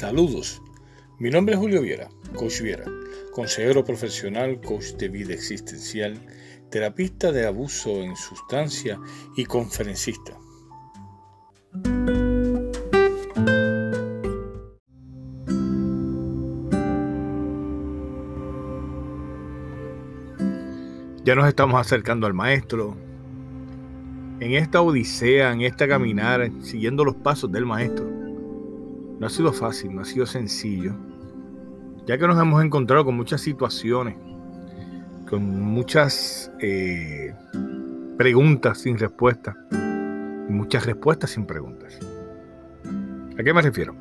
Saludos, mi nombre es Julio Viera, coach Viera, consejero profesional, coach de vida existencial, terapista de abuso en sustancia y conferencista. Ya nos estamos acercando al maestro. En esta odisea, en esta caminar, siguiendo los pasos del maestro no ha sido fácil, no ha sido sencillo, ya que nos hemos encontrado con muchas situaciones, con muchas eh, preguntas sin respuesta y muchas respuestas sin preguntas. ¿A qué me refiero?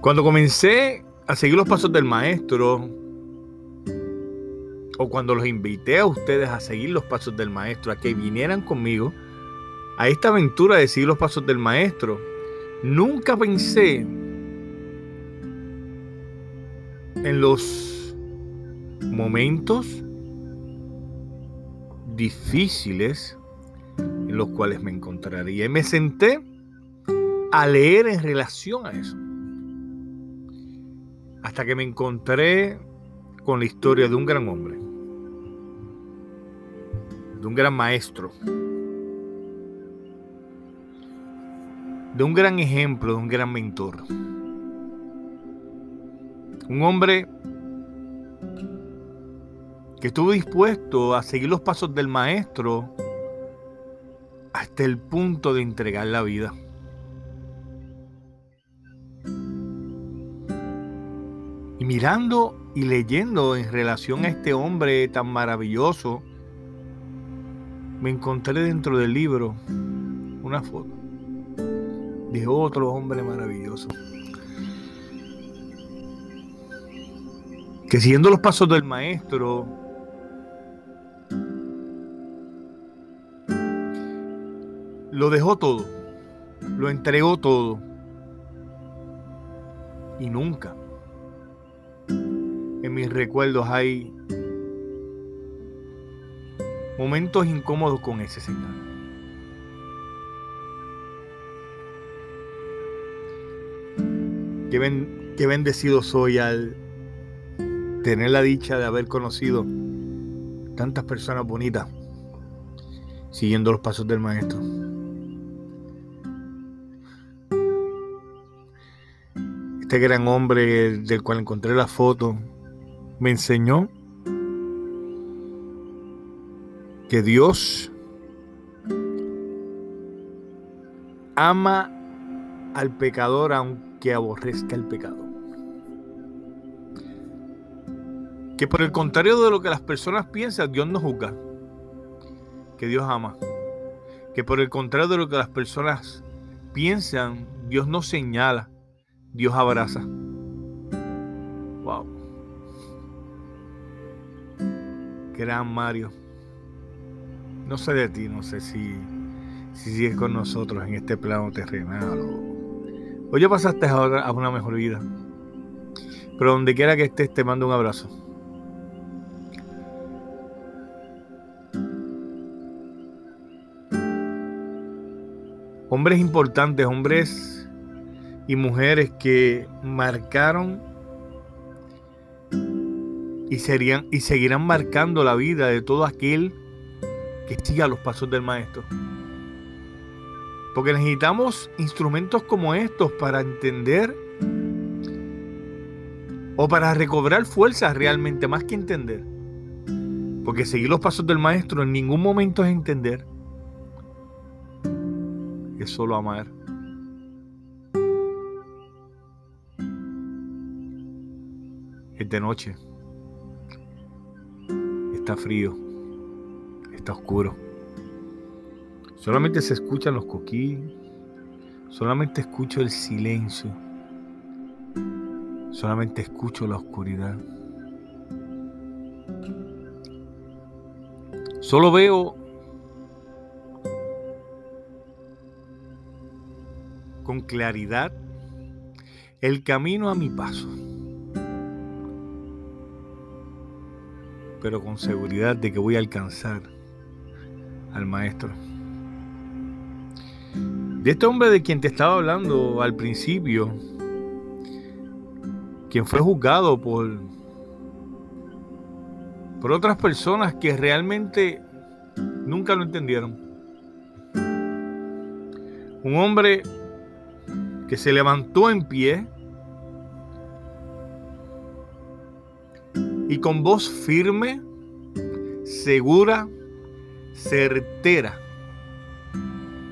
Cuando comencé a seguir los pasos del maestro, o cuando los invité a ustedes a seguir los pasos del maestro, a que vinieran conmigo a esta aventura de seguir los pasos del maestro, Nunca pensé en los momentos difíciles en los cuales me encontraría. Y me senté a leer en relación a eso. Hasta que me encontré con la historia de un gran hombre, de un gran maestro, de un gran ejemplo, de un gran mentor. Un hombre que estuvo dispuesto a seguir los pasos del maestro hasta el punto de entregar la vida. Y mirando y leyendo en relación a este hombre tan maravilloso, me encontré dentro del libro una foto de otro hombre maravilloso. Que siguiendo los pasos del maestro, lo dejó todo, lo entregó todo. Y nunca en mis recuerdos hay momentos incómodos con ese Señor. Qué, bendecido soy al tener la dicha de haber conocido tantas personas bonitas siguiendo los pasos del maestro. Este gran hombre del cual encontré la foto me enseñó que Dios ama al pecador aunque que aborrezca el pecado. Que por el contrario de lo que las personas piensan, Dios no juzga. Que Dios ama. Que por el contrario de lo que las personas piensan, Dios no señala. Dios abraza. Wow. Gran Mario. No sé de ti, no sé si, si sigues con nosotros en este plano terrenal o o ya pasaste a una mejor vida. Pero donde quiera que estés, te mando un abrazo. Hombres importantes, hombres y mujeres que marcaron y, serían, y seguirán marcando la vida de todo aquel que siga los pasos del Maestro. Porque necesitamos instrumentos como estos para entender o para recobrar fuerzas realmente, más que entender. Porque seguir los pasos del maestro en ningún momento es entender. Es solo amar. Es de noche. Está frío. Está oscuro. Solamente se escuchan los coquillos. Solamente escucho el silencio. Solamente escucho la oscuridad. Solo veo con claridad el camino a mi paso. Pero con seguridad de que voy a alcanzar al maestro. De este hombre de quien te estaba hablando al principio, quien fue juzgado por, por otras personas que realmente nunca lo entendieron. Un hombre que se levantó en pie y con voz firme, segura, certera,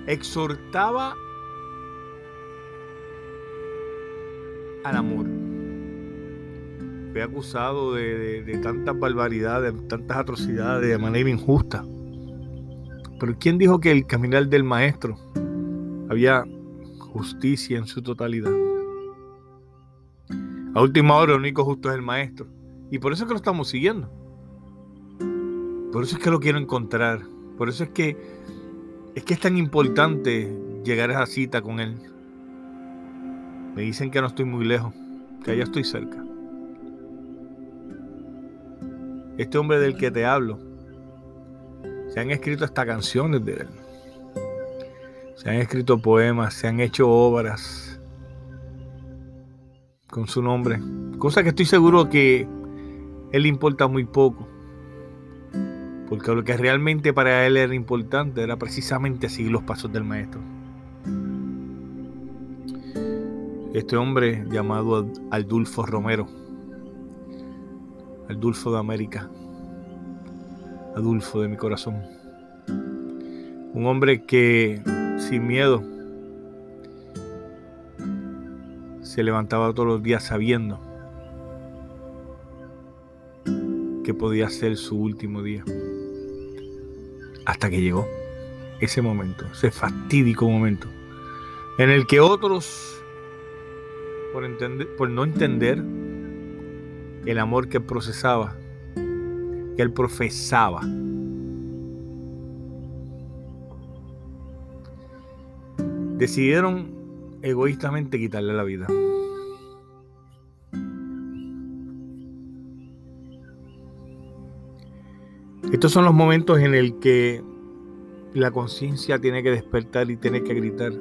exhortaba al amor. Fue acusado de, tantas barbaridades, de tantas atrocidades de manera injusta. Pero ¿quién dijo que el caminar del maestro había justicia en su totalidad? A última hora, el único justo es el maestro. Y por eso es que lo estamos siguiendo. Por eso es que lo quiero encontrar. Por eso es que es que es tan importante llegar a esa cita con él. Me dicen que no estoy muy lejos, que allá estoy cerca. Este hombre del que te hablo, se han escrito hasta canciones de él. Se han escrito poemas, se han hecho obras con su nombre. Cosa que estoy seguro que él importa muy poco. Porque lo que realmente para él era importante era precisamente seguir los pasos del maestro. Este hombre llamado Aldulfo Romero, Aldulfo de América, Adulfo de mi corazón. Un hombre que sin miedo se levantaba todos los días sabiendo que podía ser su último día. Hasta que llegó ese momento, ese fatídico momento, en el que otros, por, entender, por no entender el amor que procesaba, que él profesaba, decidieron egoístamente quitarle la vida. Estos son los momentos en el que la conciencia tiene que despertar y tiene que gritar.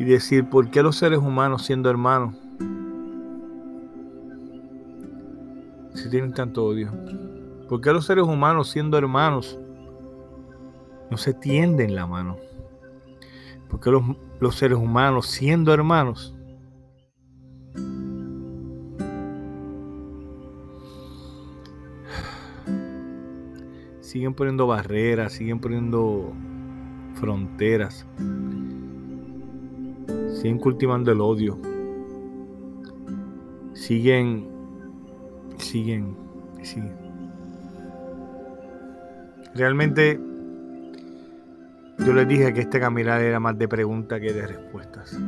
Y decir, ¿por qué los seres humanos siendo hermanos si tienen tanto odio? ¿Por qué los seres humanos siendo hermanos no se tienden la mano? ¿Por qué los, los seres humanos siendo hermanos siguen poniendo barreras, siguen poniendo fronteras, siguen cultivando el odio, siguen, siguen, siguen. Realmente yo les dije que este caminar era más de preguntas que de respuestas.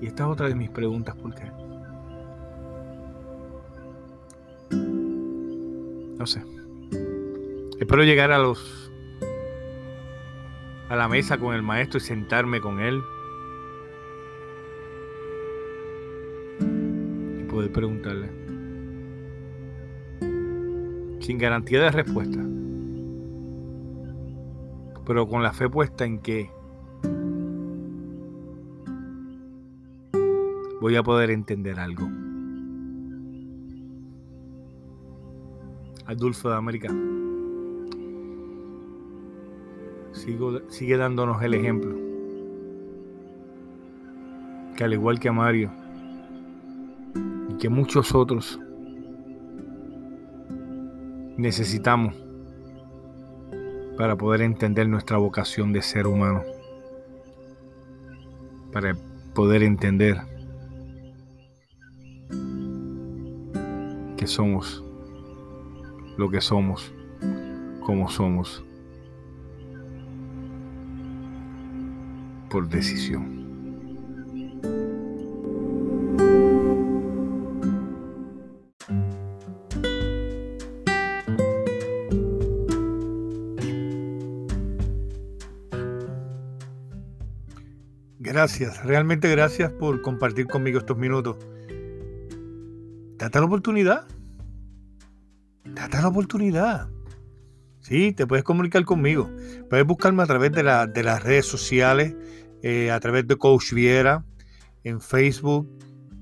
Y esta es otra de mis preguntas, ¿por qué? No sé. Espero llegar a los a la mesa con el maestro y sentarme con él. Y poder preguntarle. Sin garantía de respuesta, pero con la fe puesta en que voy a poder entender algo. Adulfo de América sigue dándonos el ejemplo. Que al igual que Mario y que muchos otros, necesitamos para poder entender nuestra vocación de ser humano. Para poder entender que somos lo que somos, como somos. Por decisión. Gracias, realmente gracias por compartir conmigo estos minutos. Date la oportunidad. Date la oportunidad. Sí, te puedes comunicar conmigo. Puedes buscarme a través de, de las redes sociales, eh, a través de Coach Viera, en Facebook,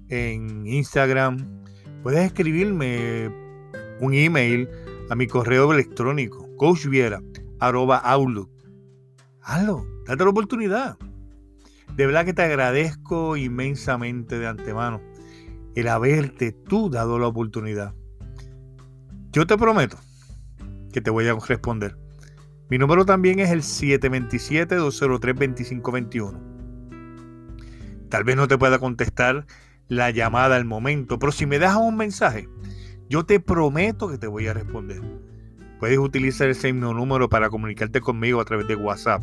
en Instagram. Puedes escribirme un email a mi correo electrónico, outlook. Hazlo, date la oportunidad. De verdad que te agradezco inmensamente de antemano el haberte tú dado la oportunidad. Yo te prometo que te voy a responder. Mi número también es el 727-203-2521. Tal vez no te pueda contestar la llamada al momento, pero si me dejas un mensaje, yo te prometo que te voy a responder. Puedes utilizar ese mismo número para comunicarte conmigo a través de WhatsApp.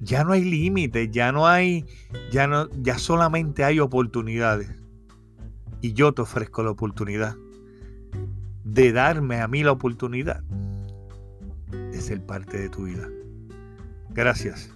Ya no hay límites, ya no hay, ya no, ya solamente hay oportunidades. Y yo te ofrezco la oportunidad de darme a mí la oportunidad ser parte de tu vida. Gracias.